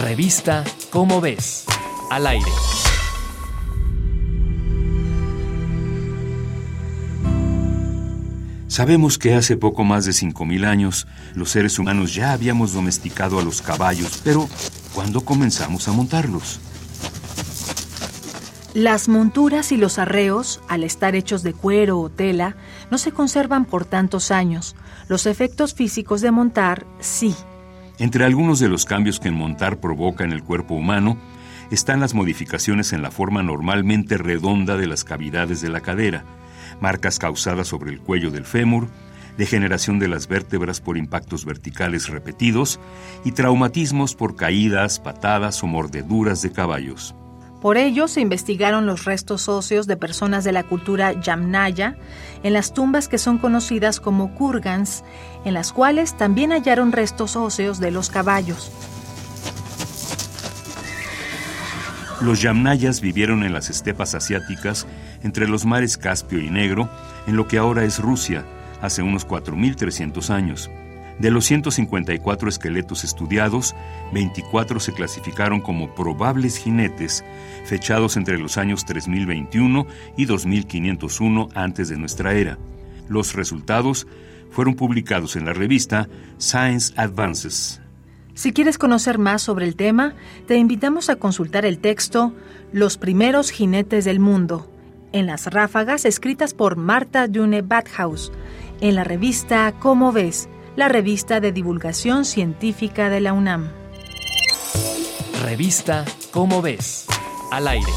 Revista Cómo ves, al aire. Sabemos que hace poco más de 5.000 años los seres humanos ya habíamos domesticado a los caballos, pero ¿cuándo comenzamos a montarlos? Las monturas y los arreos, al estar hechos de cuero o tela, no se conservan por tantos años. Los efectos físicos de montar, sí. Entre algunos de los cambios que montar provoca en el cuerpo humano están las modificaciones en la forma normalmente redonda de las cavidades de la cadera, marcas causadas sobre el cuello del fémur, degeneración de las vértebras por impactos verticales repetidos y traumatismos por caídas, patadas o mordeduras de caballos. Por ello se investigaron los restos óseos de personas de la cultura yamnaya en las tumbas que son conocidas como kurgans, en las cuales también hallaron restos óseos de los caballos. Los yamnayas vivieron en las estepas asiáticas entre los mares Caspio y Negro, en lo que ahora es Rusia, hace unos 4.300 años. De los 154 esqueletos estudiados, 24 se clasificaron como probables jinetes, fechados entre los años 3021 y 2501 antes de nuestra era. Los resultados fueron publicados en la revista Science Advances. Si quieres conocer más sobre el tema, te invitamos a consultar el texto Los primeros jinetes del mundo, en las ráfagas escritas por Marta Dune Badhaus, en la revista Cómo ves, la revista de divulgación científica de la UNAM. Revista Cómo ves, al aire.